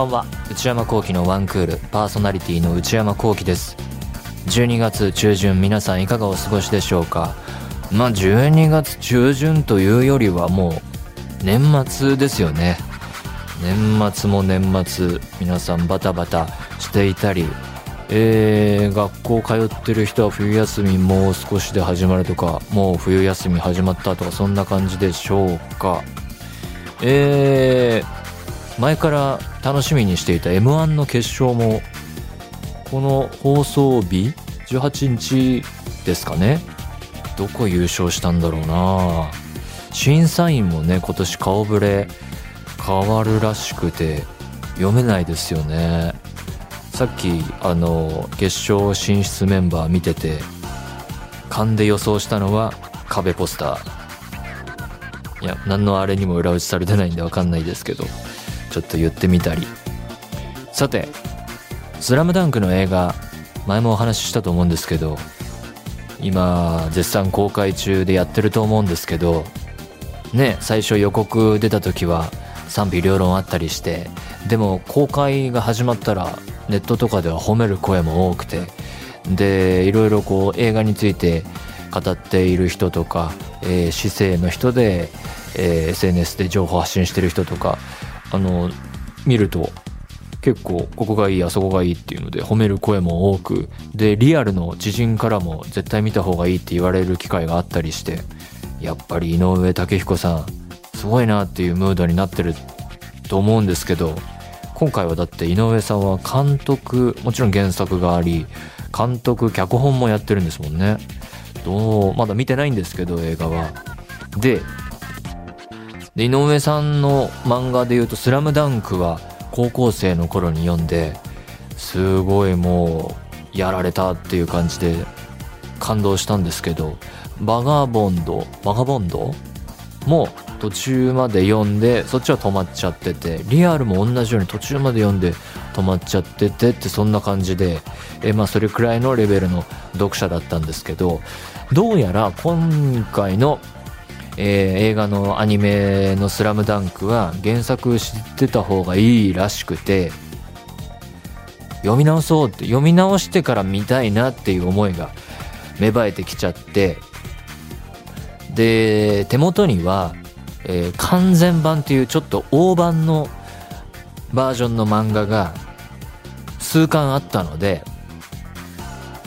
ばんは。内山聖輝のワンクールパーソナリティの内山聖輝です。12月中旬皆さんいかがお過ごしでしょうか？まあ12月中旬というよりはもう年末ですよね。年末も年末皆さんバタバタしていたりえー、学校通ってる人は冬休みもう少しで始まるとかもう冬休み始まったとかそんな感じでしょうか？えー、前から楽しみにしていた m 1の決勝もこの放送日18日ですかね。どこ優勝したんだろうな。審査員もね今年顔ぶれ変わるらしくて読めないですよね。さっきあの決勝進出メンバー見てて勘で予想したのは壁ポスター。いや何のあれにも裏打ちされてないんで分かんないですけど。ちょっと言ってみたり。さて「スラムダンクの映画前もお話ししたと思うんですけど今絶賛公開中でやってると思うんですけどね最初予告出た時は賛否両論あったりしてでも公開が始まったらネットとかでは褒める声も多くてでいろいろこう映画について語っている人とか、えー、市政の人で、えー、SNS で情報発信してる人とかあの見ると結構ここがいいあそこがいいっていうので褒める声も多くでリアルの知人からも絶対見た方がいいって言われる機会があったりしてやっぱり井上武彦さんすごいなっていうムードになってると思うんですけど今回はだって井上さんは監督もちろん原作があり監督脚本もやってるんですもんね。どうまだ見てないんですけど映画は。でで井上さんの漫画で言うと「スラムダンクは高校生の頃に読んですごいもうやられたっていう感じで感動したんですけどバガボンドバガボンド？も途中まで読んでそっちは止まっちゃっててリアルも同じように途中まで読んで止まっちゃっててってそんな感じでえまあそれくらいのレベルの読者だったんですけどどうやら今回の、えー、映画のアニメの「スラムダンクは原作知ってた方がいいらしくて読み直そうって読み直してから見たいなっていう思いが芽生えてきちゃってで手元にはえー、完全版っていうちょっと大版のバージョンの漫画が数巻あったので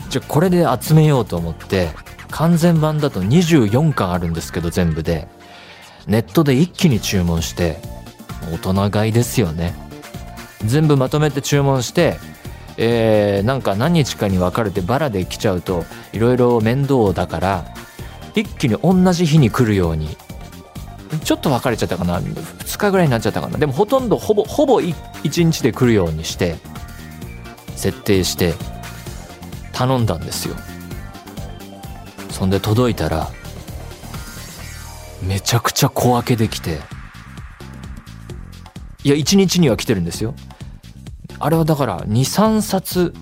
じゃこれで集めようと思って完全版だと24巻あるんですけど全部で。ネットで一気に注文して大人買いですよね。全部まとめて注文してえー、なんか何日かに分かれてバラで来ちゃうといろいろ面倒だから一気に同じ日に来るように。ちょっと別れちゃったかな。2日ぐらいになっちゃったかな。でもほとんどほぼほぼ1日で来るようにして設定して頼んだんですよ。そんで届いたらめちゃくちゃ小分けできていや1日には来てるんですよ。あれはだから23冊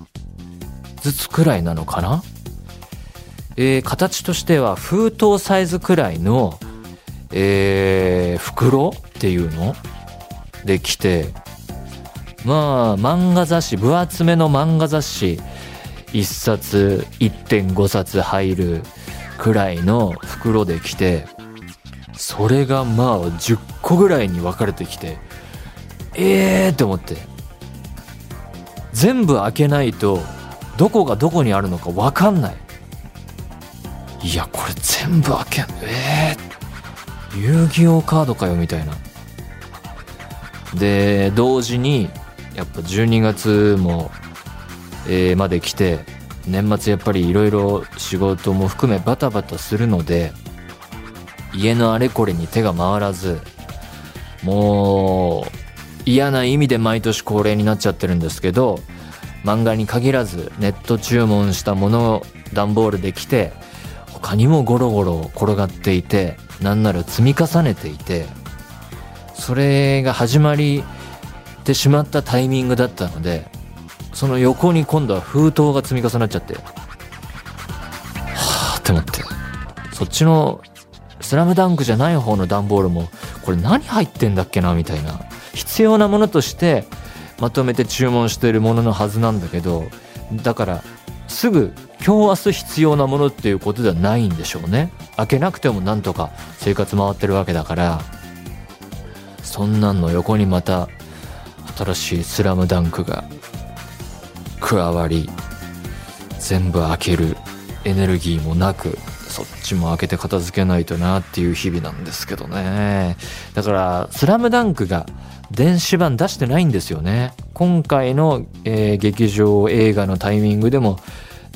ずつくらいなのかな？えー、形としては封筒サイズくらいのえー、袋っていうの？で来てまあ漫画雑誌分厚めの漫画雑誌1冊1.5冊入るくらいの袋で来てそれがまあ10個ぐらいに分かれてきてええー、って思って。全部開けないとどこがどこにあるのか分かんない。いやこれ全部開けんええー、遊戯王カードかよみたいな。で同時にやっぱ12月も、えー、まで来て年末やっぱりいろいろ仕事も含めバタバタするので家のあれこれに手が回らずもう嫌な意味で毎年恒例になっちゃってるんですけど漫画に限らずネット注文したものを段ボールで来て他にもゴロゴロ転がっていてなんなら積み重ねていてそれが始まりてしまったタイミングだったのでその横に今度は封筒が積み重なっちゃって。はあって思って。そっちのスラムダンクじゃない方の段ボールもこれ何入ってんだっけなみたいな。必要なものとしてまとめて注文しているもののはずなんだけどだからすぐ今日明日必要なものっていうことではないんでしょうね。開けなくてもなんとか生活回ってるわけだから。そんなんの横にまた新しい「スラムダンクが。加わり全部開けるエネルギーもなくそっちも開けて片付けないとなっていう日々なんですけどね。だから「スラムダンクが電子版出してないんですよね。今回の、えー、劇場映画のタイミングでも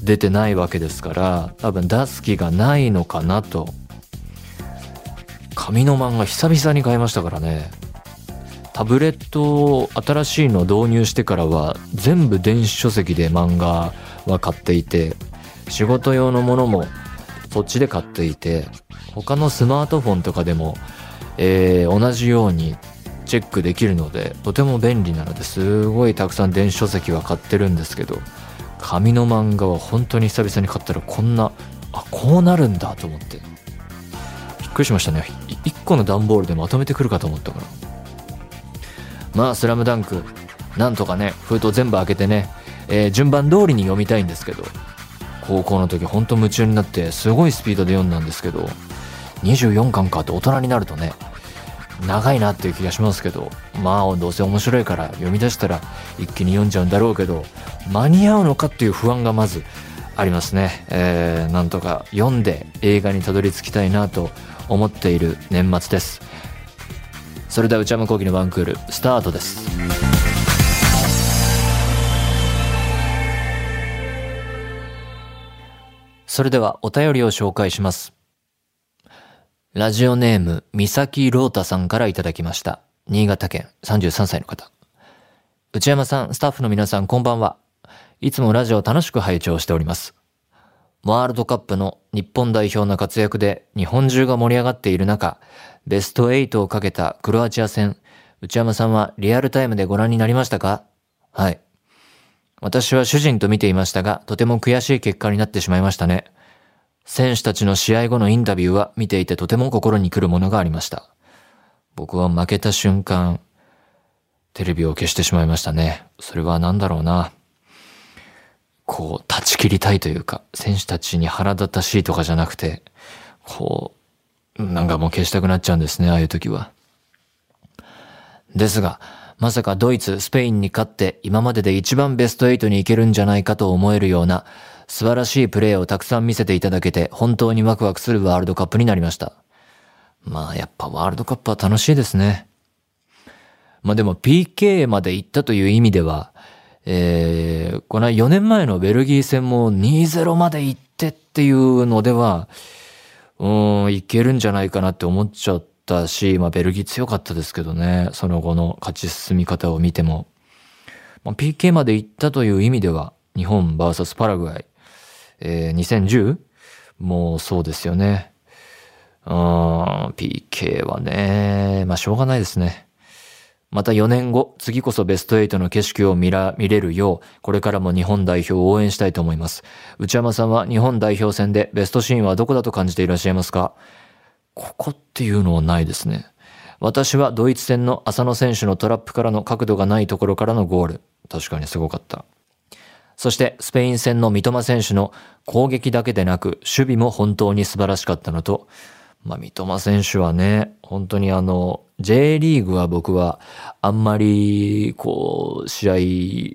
出てないわけですから多分出す気がないのかなと。紙の漫画久々に買いましたからね。タブレットを新しいの導入してからは全部電子書籍で漫画は買っていて仕事用のものもそっちで買っていて他のスマートフォンとかでも、えー、同じようにチェックできるのでとても便利なのですごいたくさん電子書籍は買ってるんですけど紙の漫画は本当に久々に買ったらこんなあこうなるんだと思って。びっくりしましたね。1個の段ボールでまとめてくるかと思ったから。まあ「スラムダンクなんとかね封筒全部開けてね、えー、順番通りに読みたいんですけど高校の時ほんと夢中になってすごいスピードで読んだんですけど24巻かって大人になるとね長いなっていう気がしますけどまあどうせ面白いから読み出したら一気に読んじゃうんだろうけど間に合うのかっていう不安がまずありますね、えー、なんとか読んで映画にたどり着きたいなと思っている年末です。それでは内山昂輝のワンクールスタートですそれではお便りを紹介します。ラジオネーム、三崎ロータさんからいただきました。新潟県33歳の方。内山さん、スタッフの皆さん、こんばんは。いつもラジオ楽しく拝聴しております。ワールドカップの日本代表の活躍で日本中が盛り上がっている中、ベスト8をかけたクロアチア戦、内山さんはリアルタイムでご覧になりましたか？はい。私は主人と見ていましたが、とても悔しい結果になってしまいましたね。選手たちの試合後のインタビューは見ていてとても心に来るものがありました。僕は負けた瞬間、テレビを消してしまいましたね。それは何だろうな。こう、断ち切りたいというか、選手たちに腹立たしいとかじゃなくて、こう、なんかもう消したくなっちゃうんですね、ああいう時は。ですが、まさかドイツ、スペインに勝って今までで一番ベスト8に行けるんじゃないかと思えるような素晴らしいプレーをたくさん見せていただけて本当にワクワクするワールドカップになりました。まあやっぱワールドカップは楽しいですね。まあでも PK まで行ったという意味では、えー、この4年前のベルギー戦も2-0まで行ってっていうのでは、うん、いけるんじゃないかなって思っちゃったし、まあ、ベルギー強かったですけどね、その後の勝ち進み方を見ても。まあ、PK まで行ったという意味では、日本 VS パラグアイ、えー、2010? もうそうですよね。うん、PK はね、まあしょうがないですね。また4年後、次こそベスト8の景色を見ら、見れるよう、これからも日本代表を応援したいと思います。内山さんは日本代表戦でベストシーンはどこだと感じていらっしゃいますか？ここっていうのはないですね。私はドイツ戦の浅野選手のトラップからの角度がないところからのゴール。確かにすごかった。そしてスペイン戦の三笘選手の攻撃だけでなく守備も本当に素晴らしかったのと、まあ三笘選手はね、本当にあの、J リーグは僕はあんまりこう試合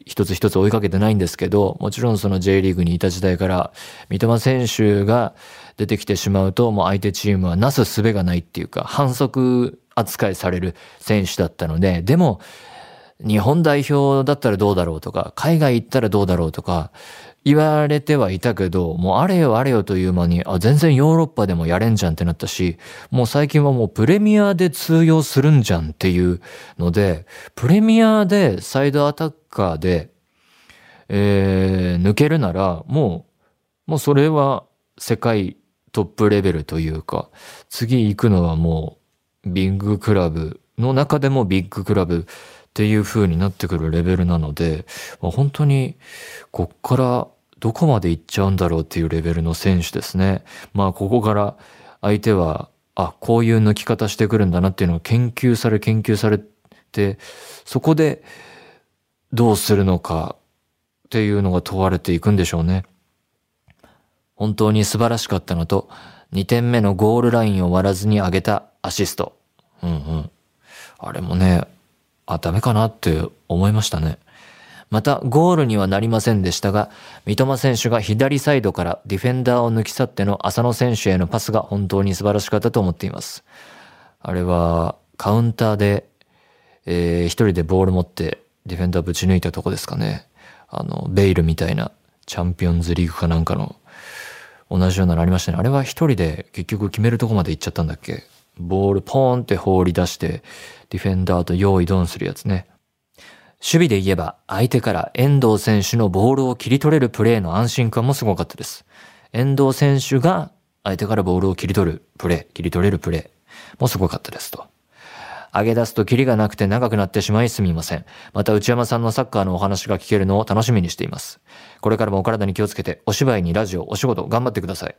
一つ一つ追いかけてないんですけど、もちろんその J リーグにいた時代から三笘選手が出てきてしまうともう相手チームはなすすべがないっていうか反則扱いされる選手だったので、でも日本代表だったらどうだろうとか、海外行ったらどうだろうとか、言われてはいたけど、もうあれよあれよという間に、あ、全然ヨーロッパでもやれんじゃんってなったし、もう最近はもうプレミアで通用するんじゃんっていうので、プレミアでサイドアタッカーで、えー、抜けるなら、もう、もうそれは世界トップレベルというか、次行くのはもう、ビッグクラブの中でもビッグクラブっていう風になってくるレベルなので、まあ、本当にこっからどこまで行っちゃうんだろうっていうレベルの選手ですね。まあここから相手は、あ、こういう抜き方してくるんだなっていうのを研究され研究されて、そこでどうするのかっていうのが問われていくんでしょうね。本当に素晴らしかったのと、2点目のゴールラインを割らずに上げたアシスト。うんうん。あれもね、あ、ダメかなって思いましたね。また、ゴールにはなりませんでしたが、三笘選手が左サイドからディフェンダーを抜き去っての浅野選手へのパスが本当に素晴らしかったと思っています。あれは、カウンターで、えー、一人でボール持ってディフェンダーぶち抜いたとこですかね。あの、ベイルみたいなチャンピオンズリーグかなんかの同じようなのありましたね。あれは一人で結局決めるとこまで行っちゃったんだっけ？ボールポーンって放り出してディフェンダーと用意ドンするやつね。守備で言えば相手から遠藤選手のボールを切り取れるプレーの安心感もすごかったです。遠藤選手が相手からボールを切り取るプレー、切り取れるプレーもすごかったですと。上げ出すとキリがなくて長くなってしまいすみません。また内山さんのサッカーのお話が聞けるのを楽しみにしています。これからもお体に気をつけて、お芝居にラジオ、お仕事頑張ってください。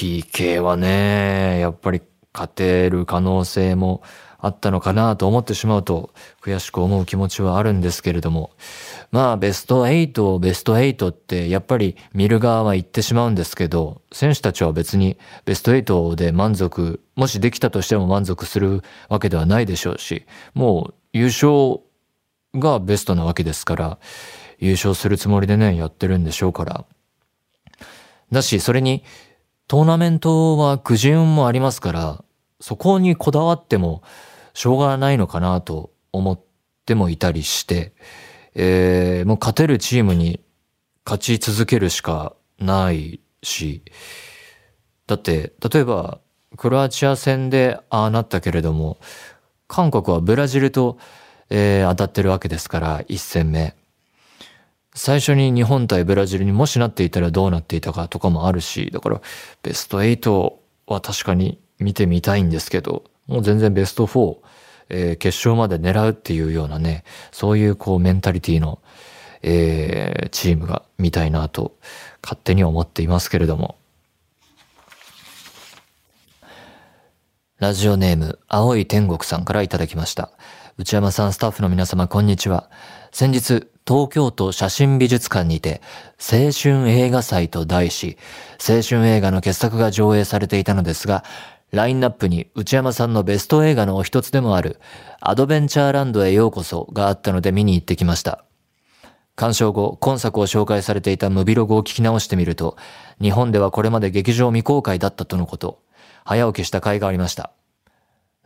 PK はね、やっぱり勝てる可能性もあったのかなと思ってしまうと悔しく思う気持ちはあるんですけれども、まあベスト8、ベスト8ってやっぱり見る側は言ってしまうんですけど、選手たちは別にベスト8で満足、もしできたとしても満足するわけではないでしょうし、もう優勝がベストなわけですから、優勝するつもりでね、やってるんでしょうから。だし、それにトーナメントはくじ運もありますから、そこにこだわってもしょうがないのかなと思ってもいたりして、えー、もう勝てるチームに勝ち続けるしかないし、だって、例えば、クロアチア戦でああなったけれども、韓国はブラジルと、えー、当たってるわけですから、一戦目。最初に日本対ブラジルにもしなっていたらどうなっていたかとかもあるし、だからベスト8は確かに見てみたいんですけど、もう全然ベスト4、えー、決勝まで狙うっていうようなね、そういうこうメンタリティの、えー、チームが見たいなと勝手に思っていますけれども。ラジオネーム、青い天国さんからいただきました。内山さん、スタッフの皆様、こんにちは。先日、東京都写真美術館にて、青春映画祭と題し、青春映画の傑作が上映されていたのですが、ラインナップに内山さんのベスト映画のお一つでもある、アドベンチャーランドへようこそがあったので見に行ってきました。鑑賞後、今作を紹介されていたムビログを聞き直してみると、日本ではこれまで劇場未公開だったとのこと、早起きした甲斐がありました。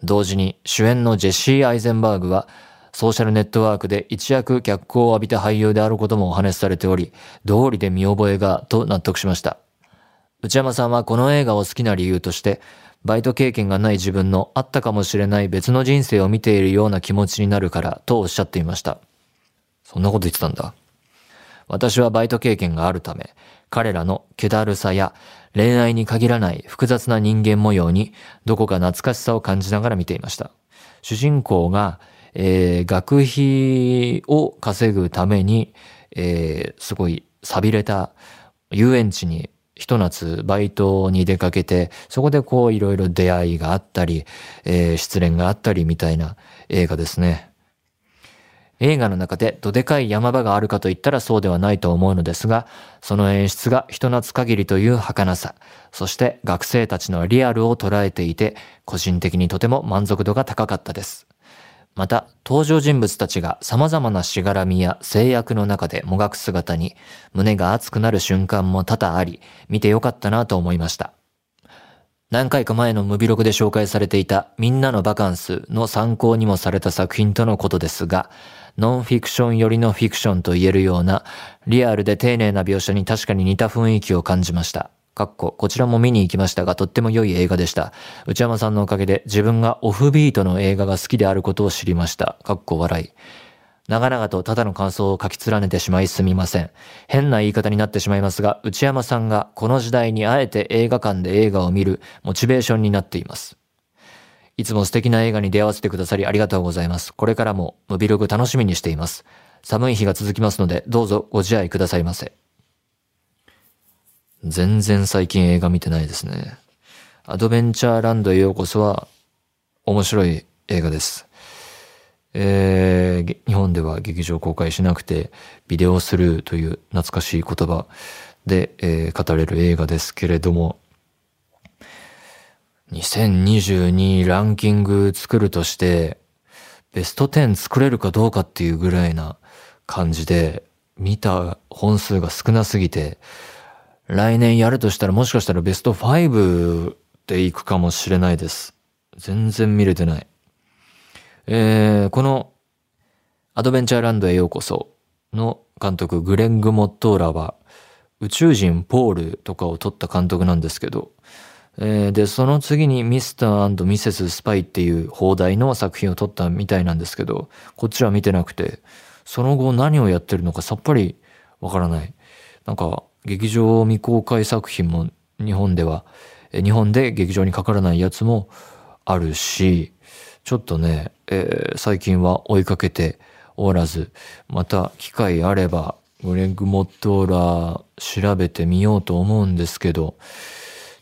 同時に主演のジェシー・アイゼンバーグは、ソーシャルネットワークで一躍脚光を浴びた俳優であることもお話しされており、道理で見覚えが、と納得しました。内山さんはこの映画を好きな理由として、バイト経験がない自分のあったかもしれない別の人生を見ているような気持ちになるからとおっしゃっていました。そんなこと言ってたんだ。私はバイト経験があるため、彼らの気だるさや恋愛に限らない複雑な人間模様にどこか懐かしさを感じながら見ていました。主人公がえー、学費を稼ぐために、えー、すごい錆びれた遊園地にひと夏バイトに出かけて、そこでこういろいろ出会いがあったり、えー、失恋があったりみたいな映画ですね。映画の中でどでかい山場があるかと言ったらそうではないと思うのですが、その演出が人懐限りという儚さ、そして学生たちのリアルを捉えていて、個人的にとても満足度が高かったです。また、登場人物たちが様々なしがらみや制約の中でもがく姿に胸が熱くなる瞬間も多々あり、見てよかったなと思いました。何回か前のムビログで紹介されていたみんなのバカンスの参考にもされた作品とのことですが、ノンフィクション寄りのフィクションと言えるようなリアルで丁寧な描写に確かに似た雰囲気を感じました。かっこ、こちらも見に行きましたが、とっても良い映画でした。内山さんのおかげで自分がオフビートの映画が好きであることを知りました。かっこ笑い。長々とただの感想を書き連ねてしまいすみません。変な言い方になってしまいますが、内山さんがこの時代にあえて映画館で映画を見るモチベーションになっています。いつも素敵な映画に出会わせてくださりありがとうございます。これからもムビログ楽しみにしています。寒い日が続きますので、どうぞご自愛くださいませ。全然最近映画見てないですね。アドベンチャーランドへようこそは面白い映画です。えー、日本では劇場公開しなくてビデオスルーという懐かしい言葉で、えー、語れる映画ですけれども、2022ランキング作るとして、ベスト10作れるかどうかっていうぐらいな感じで、見た本数が少なすぎて、来年やるとしたらもしかしたらベスト5でいくかもしれないです。全然見れてない。えー、このアドベンチャーランドへようこその監督グレング・モットーラは宇宙人ポールとかを撮った監督なんですけど、えー、で、その次にミスターミセス・スパイっていう放題の作品を撮ったみたいなんですけど、こっちは見てなくて、その後何をやってるのかさっぱりわからない。なんか、劇場未公開作品も日本では、日本で劇場にかからないやつもあるし、ちょっとね、えー、最近は追いかけておらず、また機会あれば、グレッグ・モットーラー調べてみようと思うんですけど、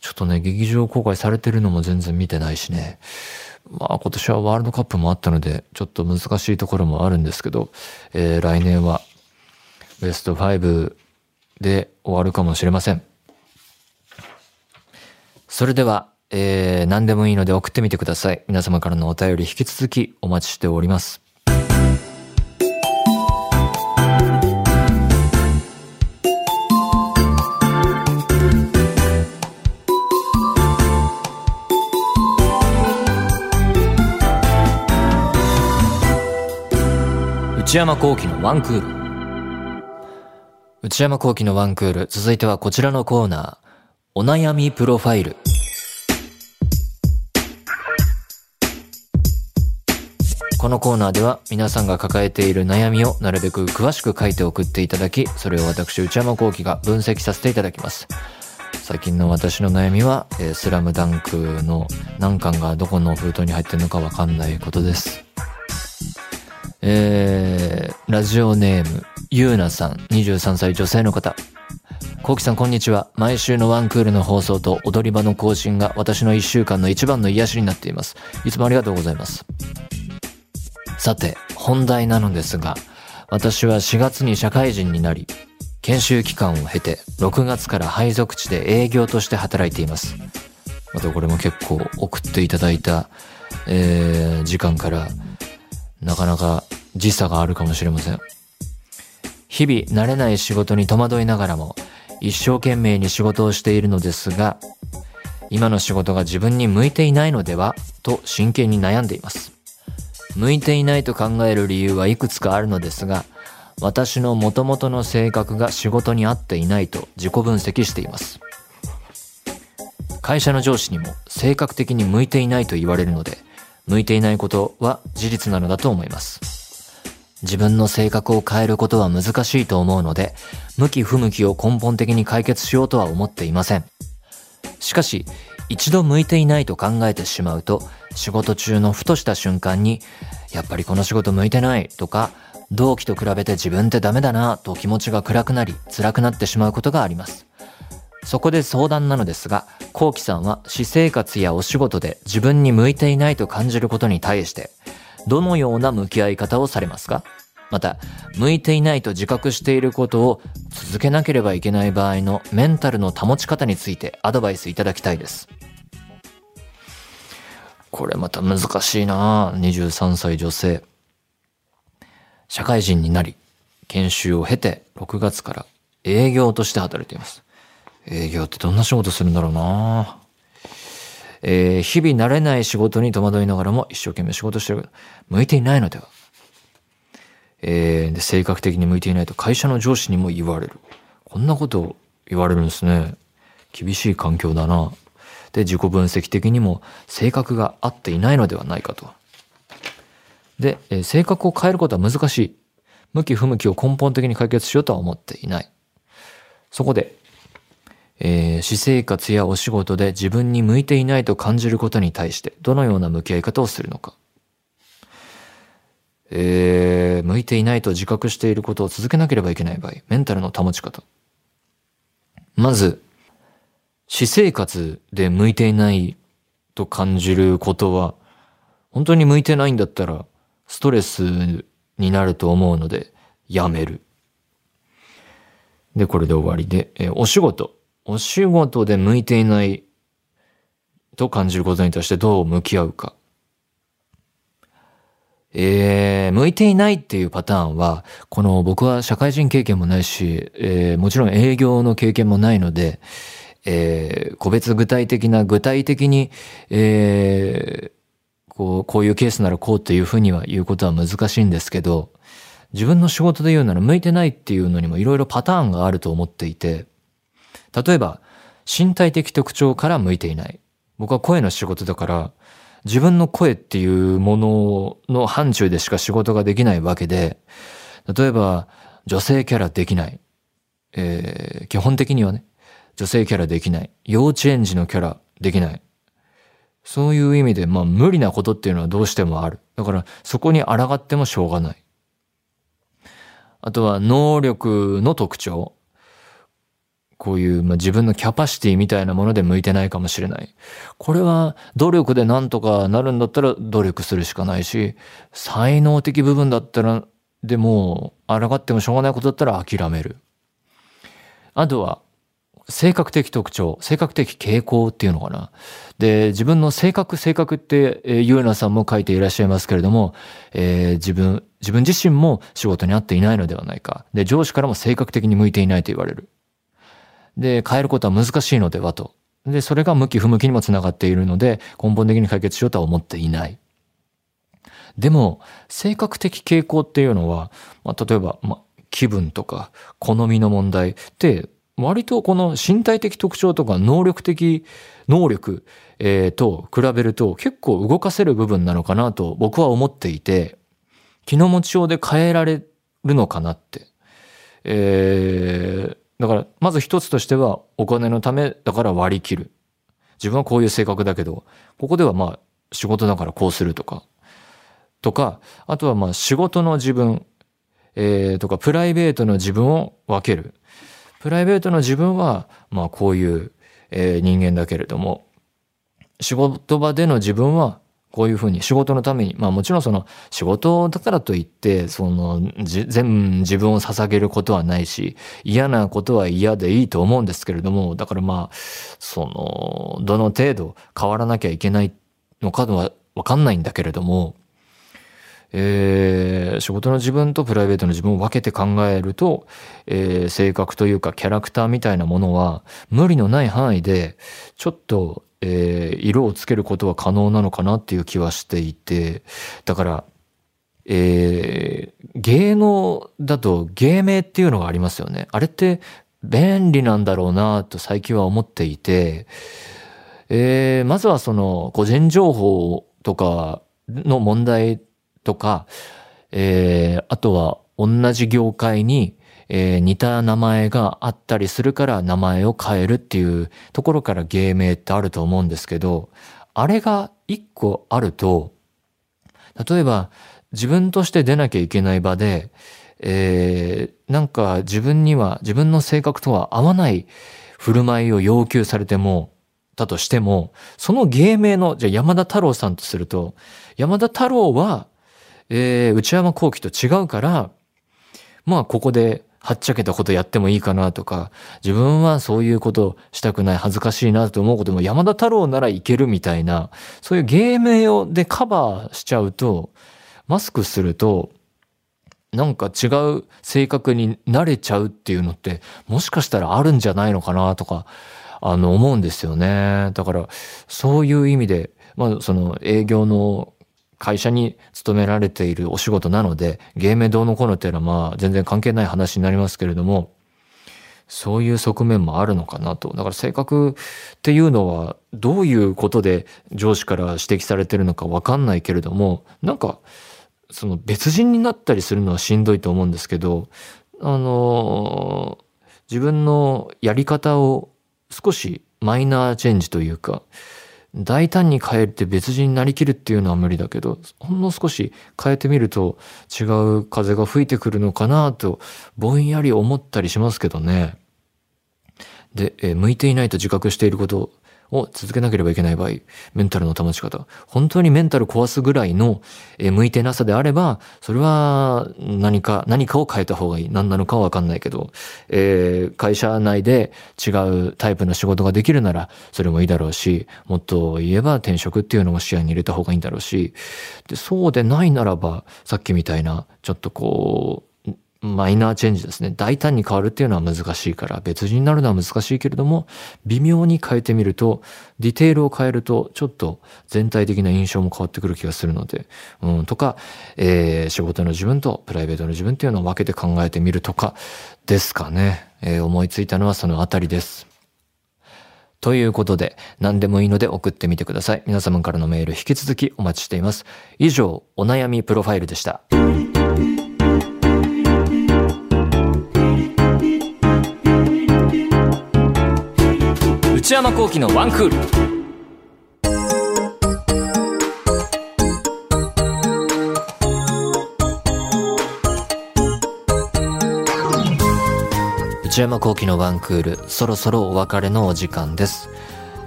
ちょっとね、劇場公開されてるのも全然見てないしね。まあ今年はワールドカップもあったので、ちょっと難しいところもあるんですけど、えー、来年はベスト5で終わるかもしれません。それでは、えー、何でもいいので送ってみてください。皆様からのお便り引き続きお待ちしております。内山幸喜のワンクール。内山幸喜のワンクール。続いてはこちらのコーナー。お悩みプロファイル。このコーナーでは皆さんが抱えている悩みをなるべく詳しく書いて送っていただき、それを私内山幸喜が分析させていただきます。最近の私の悩みは、えー、スラムダンクの何巻がどこの封筒に入ってるのかわかんないことです。えー、ラジオネーム、ゆうなさん、23歳女性の方。コウキさんこんにちは。毎週のワンクールの放送と踊り場の更新が私の一週間の一番の癒しになっています。いつもありがとうございます。さて、本題なのですが、私は4月に社会人になり、研修期間を経て、6月から配属地で営業として働いています。またこれも結構送っていただいた、えー、時間からなかなか時差があるかもしれません。日々慣れない仕事に戸惑いながらも一生懸命に仕事をしているのですが、今の仕事が自分に向いていないのではと真剣に悩んでいます。向いていないと考える理由はいくつかあるのですが、私の元々の性格が仕事に合っていないと自己分析しています。会社の上司にも性格的に向いていないと言われるので、向いていないことは事実なのだと思います。自分の性格を変えることは難しいと思うので、向き不向きを根本的に解決しようとは思っていません。しかし、一度向いていないと考えてしまうと、仕事中のふとした瞬間に、やっぱりこの仕事向いてないとか、同期と比べて自分ってダメだなと気持ちが暗くなり、辛くなってしまうことがあります。そこで相談なのですが、コウキさんは私生活やお仕事で自分に向いていないと感じることに対して、どのような向き合い方をされますか？また、向いていないと自覚していることを続けなければいけない場合のメンタルの保ち方についてアドバイスいただきたいです。これまた難しいな23歳女性。社会人になり、研修を経て6月から営業として働いています。営業ってどんな仕事するんだろうなえー、日々慣れない仕事に戸惑いながらも一生懸命仕事してる。向いていないのでは。えー、性格的に向いていないと会社の上司にも言われる。こんなことを言われるんですね。厳しい環境だな。で、自己分析的にも性格が合っていないのではないかと。で、えー、性格を変えることは難しい。向き不向きを根本的に解決しようとは思っていない。そこで、えー、私生活やお仕事で自分に向いていないと感じることに対してどのような向き合い方をするのか。えー、向いていないと自覚していることを続けなければいけない場合、メンタルの保ち方。まず、私生活で向いていないと感じることは、本当に向いてないんだったら、ストレスになると思うので、やめる。で、これで終わりで、えーお仕事。お仕事で向いていないと感じることに対してどう向き合うか。えー、向いていないっていうパターンは、この僕は社会人経験もないし、えーもちろん営業の経験もないので、えー個別具体的な具体的に、えーこう、こういうケースならこうっていうふうには言うことは難しいんですけど、自分の仕事で言うなら向いてないっていうのにもいろいろパターンがあると思っていて、例えば、身体的特徴から向いていない。僕は声の仕事だから、自分の声っていうものの範疇でしか仕事ができないわけで、例えば、女性キャラできない。えー基本的にはね、女性キャラできない。幼稚園児のキャラできない。そういう意味で、まあ無理なことっていうのはどうしてもある。だからそこに抗ってもしょうがない。あとは能力の特徴。こういう、まあ、自分のキャパシティみたいなもので向いてないかもしれない。これは努力でなんとかなるんだったら努力するしかないし、才能的部分だったら、でも、抗ってもしょうがないことだったら諦める。あとは、性格的特徴、性格的傾向っていうのかな。で、自分の性格、性格って、えーゆうなさんも書いていらっしゃいますけれども、えー自分、自分自身も仕事に合っていないのではないか。で、上司からも性格的に向いていないと言われる。で、変えることは難しいのではと。で、それが向き不向きにもつながっているので、根本的に解決しようとは思っていない。でも、性格的傾向っていうのは、まあ、例えば、まあ、気分とか、好みの問題って、割とこの身体的特徴とか能力的能力、えーと比べると結構動かせる部分なのかなと僕は思っていて、気の持ちようで変えられるのかなって。えーだから、まず一つとしては、お金のためだから割り切る。自分はこういう性格だけど、ここではまあ、仕事だからこうするとか。とか、あとはまあ、仕事の自分、えーとか、プライベートの自分を分ける。プライベートの自分は、まあ、こういう、えー人間だけれども、仕事場での自分は、こういうふうに仕事のために、まあもちろんその仕事だからといって、その全自分を捧げることはないし、嫌なことは嫌でいいと思うんですけれども、だからまあ、その、どの程度変わらなきゃいけないのかはわかんないんだけれども、えー仕事の自分とプライベートの自分を分けて考えると、えー性格というかキャラクターみたいなものは無理のない範囲でちょっと、えー色をつけることは可能なのかなっていう気はしていてだから、えー芸能だと芸名っていうのがありますよね。あれって便利なんだろうなと最近は思っていて、えーまずはその個人情報とかの問題とか、えーあとは同じ業界に、えー似た名前があったりするから名前を変えるっていうところから芸名ってあると思うんですけど、あれが一個あると、例えば自分として出なきゃいけない場で、えーなんか自分には自分の性格とは合わない振る舞いを要求されても、だとしても、その芸名の、じゃ山田太郎さんとすると、山田太郎は、えー内山幸輝と違うから、まあここではっちゃけたことやってもいいかなとか、自分はそういうことしたくない、恥ずかしいなと思うことも山田太郎ならいけるみたいな、そういう芸名をでカバーしちゃうと、マスクすると、なんか違う性格に慣れちゃうっていうのって、もしかしたらあるんじゃないのかなとか、あの、思うんですよね。だから、そういう意味で、まあ、その営業の会社に勤められているお仕事なので、芸名どうのこうのっていうのはまあ全然関係ない話になりますけれども、そういう側面もあるのかなと。だから性格っていうのはどういうことで上司から指摘されてるのかわかんないけれども、なんかその別人になったりするのはしんどいと思うんですけど、あの自分のやり方を少しマイナーチェンジというか、大胆に変えて別人になりきるっていうのは無理だけど、ほんの少し変えてみると違う風が吹いてくるのかなとぼんやり思ったりしますけどね。で、えー向いていないと自覚していることを続けなければいけない場合、メンタルの保ち方、本当にメンタル壊すぐらいの、向いてなさであれば、それは何か、何かを変えた方がいい。何なのかはわかんないけど、えー、会社内で違うタイプの仕事ができるなら、それもいいだろうし、もっと言えば転職っていうのも視野に入れた方がいいんだろうし、で、そうでないならば、さっきみたいな、ちょっとこう、マイナーチェンジですね。大胆に変わるっていうのは難しいから、別人になるのは難しいけれども、微妙に変えてみると、ディテールを変えると、ちょっと全体的な印象も変わってくる気がするので、うん、とか、えー、仕事の自分とプライベートの自分っていうのを分けて考えてみるとか、ですかね。えー、思いついたのはそのあたりです。ということで、何でもいいので送ってみてください。皆様からのメール引き続きお待ちしています。以上、お悩みプロファイルでした。内山幸喜のワンクール。内山幸喜のワンクールそろそろお別れのお時間です。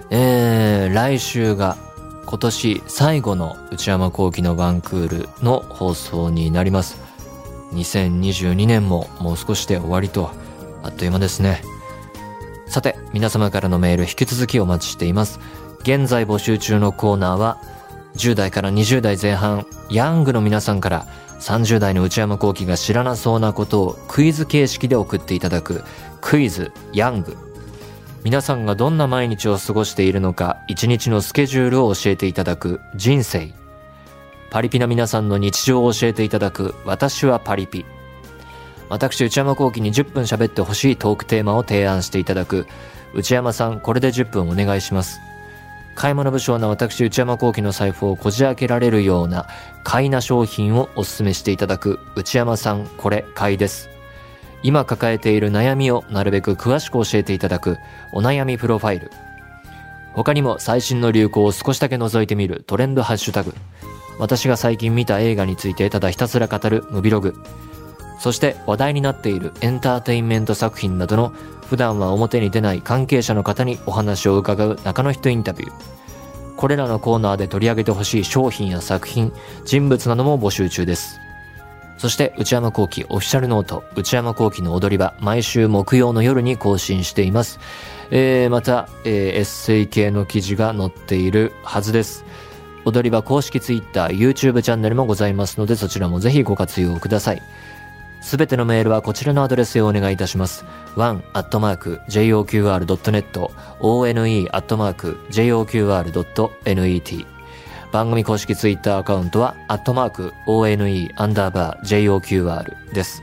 えー、来週が今年最後の内山幸喜のワンクールの放送になります。2022年ももう少しで終わりとあっという間ですね。さて、皆様からのメール引き続きお待ちしています。現在募集中のコーナーは、10代から20代前半、ヤングの皆さんから30代の内山幸輝が知らなそうなことをクイズ形式で送っていただくクイズヤング。皆さんがどんな毎日を過ごしているのか、一日のスケジュールを教えていただく人生。パリピな皆さんの日常を教えていただく私はパリピ。私内山幸輝に10分喋ってほしいトークテーマを提案していただく。内山さんこれで10分お願いします。買い物不詳な私内山幸輝の財布をこじ開けられるような買いな商品をお勧めしていただく。内山さんこれ買いです。今抱えている悩みをなるべく詳しく教えていただく。お悩みプロファイル。他にも最新の流行を少しだけ覗いてみる。トレンドハッシュタグ。私が最近見た映画についてただひたすら語るムビログ。そして話題になっているエンターテインメント作品などの普段は表に出ない関係者の方にお話を伺う中の人インタビュー。これらのコーナーで取り上げてほしい商品や作品、人物なども募集中です。そして内山幸喜オフィシャルノート内山幸喜の踊り場毎週木曜の夜に更新しています。えー、また、えー、エッセイ系の記事が載っているはずです。踊り場公式 Twitter、YouTube チャンネルもございますのでそちらもぜひご活用ください。すべてのメールはこちらのアドレスへお願いいたします。one.joqr.net one.joqr.net 番組公式ツイッターアカウントは、アットマーク、one アンダーバー joqr です。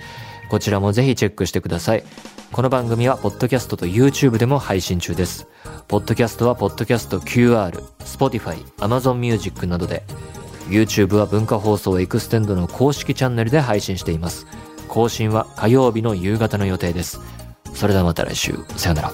こちらもぜひチェックしてください。この番組は、ポッドキャストと YouTube でも配信中です。ポッドキャストは、ポッドキャスト QR、Spotify、Amazon Music などで、YouTube は文化放送エクステンドの公式チャンネルで配信しています。更新は火曜日の夕方の予定です。それではまた来週。さよなら。